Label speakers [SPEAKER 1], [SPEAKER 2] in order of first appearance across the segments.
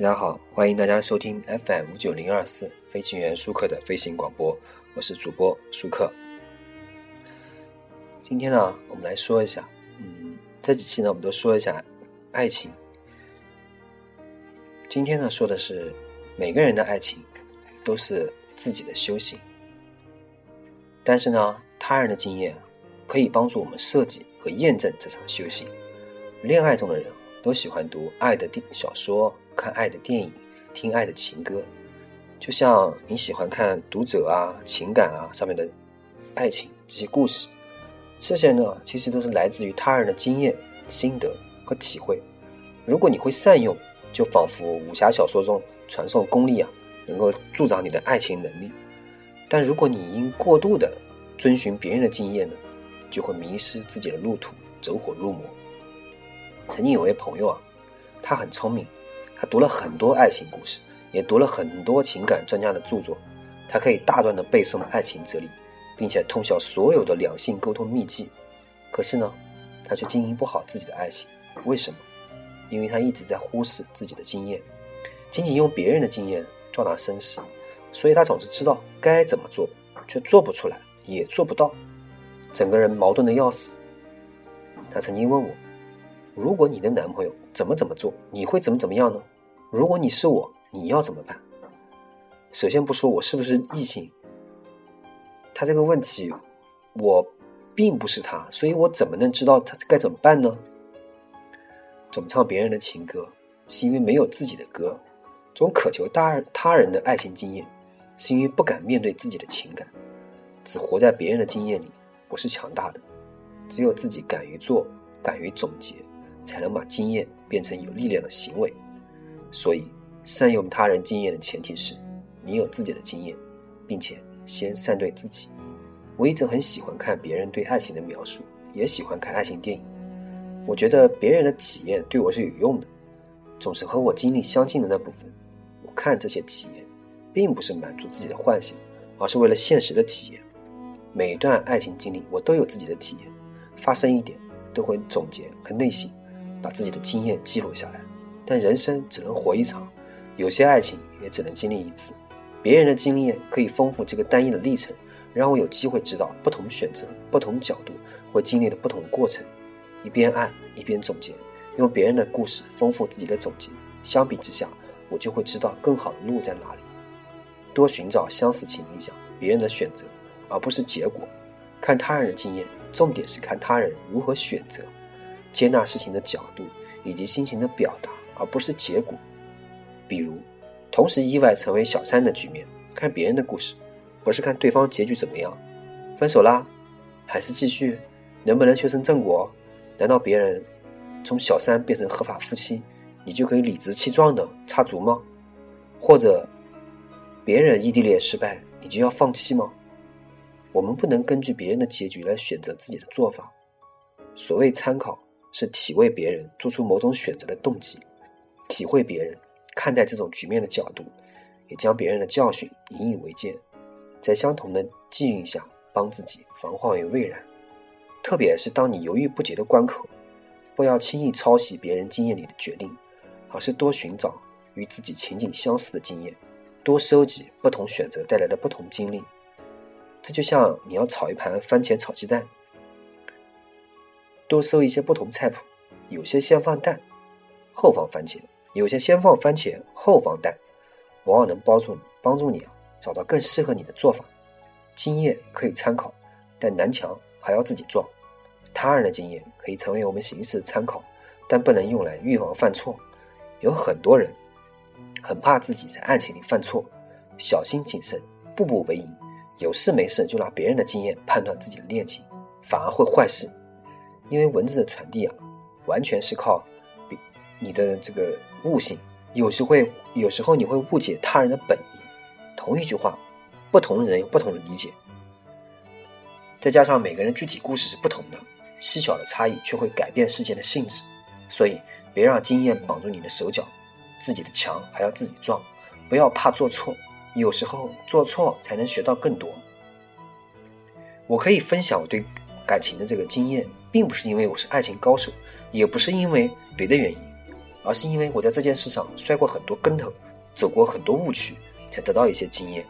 [SPEAKER 1] 大家好，欢迎大家收听 FM 五九零二四飞行员舒克的飞行广播，我是主播舒克。今天呢，我们来说一下，嗯，这几期呢，我们都说一下爱情。今天呢，说的是每个人的爱情都是自己的修行，但是呢，他人的经验可以帮助我们设计和验证这场修行。恋爱中的人都喜欢读爱的电小说。看爱的电影，听爱的情歌，就像你喜欢看《读者》啊、情感啊上面的爱情这些故事，这些呢其实都是来自于他人的经验、心得和体会。如果你会善用，就仿佛武侠小说中传授功力啊，能够助长你的爱情能力。但如果你因过度的遵循别人的经验呢，就会迷失自己的路途，走火入魔。曾经有位朋友啊，他很聪明。他读了很多爱情故事，也读了很多情感专家的著作，他可以大段的背诵爱情哲理，并且通晓所有的两性沟通秘籍。可是呢，他却经营不好自己的爱情。为什么？因为他一直在忽视自己的经验，仅仅用别人的经验壮大声势，所以他总是知道该怎么做，却做不出来，也做不到，整个人矛盾的要死。他曾经问我。如果你的男朋友怎么怎么做，你会怎么怎么样呢？如果你是我，你要怎么办？首先不说我是不是异性，他这个问题，我并不是他，所以我怎么能知道他该怎么办呢？总唱别人的情歌，是因为没有自己的歌；总渴求他他人的爱情经验，是因为不敢面对自己的情感。只活在别人的经验里，不是强大的。只有自己敢于做，敢于总结。才能把经验变成有力量的行为。所以，善用他人经验的前提是，你有自己的经验，并且先善对自己。我一直很喜欢看别人对爱情的描述，也喜欢看爱情电影。我觉得别人的体验对我是有用的，总是和我经历相近的那部分。我看这些体验，并不是满足自己的幻想，而是为了现实的体验。每一段爱情经历，我都有自己的体验，发生一点都会总结和内省。把自己的经验记录下来，但人生只能活一场，有些爱情也只能经历一次。别人的经验可以丰富这个单一的历程，让我有机会知道不同选择、不同角度会经历的不同过程。一边爱一边总结，用别人的故事丰富自己的总结。相比之下，我就会知道更好的路在哪里。多寻找相似情影响别人的选择，而不是结果。看他人的经验，重点是看他人如何选择。接纳事情的角度以及心情的表达，而不是结果。比如，同时意外成为小三的局面，看别人的故事，不是看对方结局怎么样，分手啦，还是继续，能不能修成正果？难道别人从小三变成合法夫妻，你就可以理直气壮的插足吗？或者，别人异地恋失败，你就要放弃吗？我们不能根据别人的结局来选择自己的做法。所谓参考。是体味别人做出某种选择的动机，体会别人看待这种局面的角度，也将别人的教训引以为戒，在相同的际遇下帮自己防患于未然。特别是当你犹豫不决的关口，不要轻易抄袭别人经验里的决定，而是多寻找与自己情景相似的经验，多收集不同选择带来的不同经历。这就像你要炒一盘番茄炒鸡蛋。多搜一些不同菜谱，有些先放蛋，后放番茄；有些先放番茄，后放蛋，往往能帮助你帮助你啊找到更适合你的做法。经验可以参考，但南墙还要自己撞。他人的经验可以成为我们行事参考，但不能用来预防犯错。有很多人很怕自己在爱情里犯错，小心谨慎，步步为营，有事没事就拿别人的经验判断自己的恋情，反而会坏事。因为文字的传递啊，完全是靠你的这个悟性，有时会有时候你会误解他人的本意。同一句话，不同人有不同的理解。再加上每个人具体故事是不同的，细小的差异却会改变事件的性质。所以，别让经验绑住你的手脚，自己的墙还要自己撞。不要怕做错，有时候做错才能学到更多。我可以分享我对感情的这个经验。并不是因为我是爱情高手，也不是因为别的原因，而是因为我在这件事上摔过很多跟头，走过很多误区，才得到一些经验。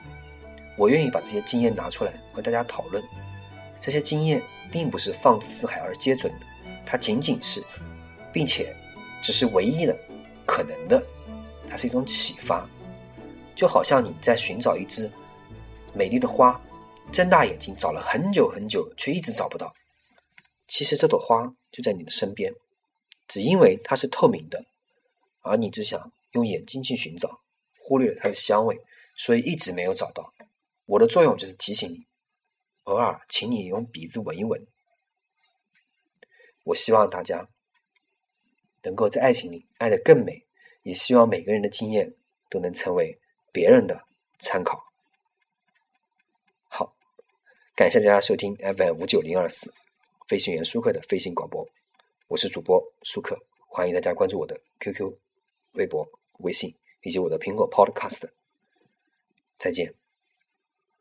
[SPEAKER 1] 我愿意把这些经验拿出来和大家讨论。这些经验并不是放之四海而皆准的，它仅仅是，并且只是唯一的可能的。它是一种启发，就好像你在寻找一只美丽的花，睁大眼睛找了很久很久，却一直找不到。其实这朵花就在你的身边，只因为它是透明的，而你只想用眼睛去寻找，忽略了它的香味，所以一直没有找到。我的作用就是提醒你，偶尔请你用鼻子闻一闻。我希望大家能够在爱情里爱得更美。也希望每个人的经验都能成为别人的参考。感谢大家收听 FM 五九零二四飞行员舒克的飞行广播，我是主播舒克，欢迎大家关注我的 QQ、微博、微信以及我的苹果 Podcast。再见。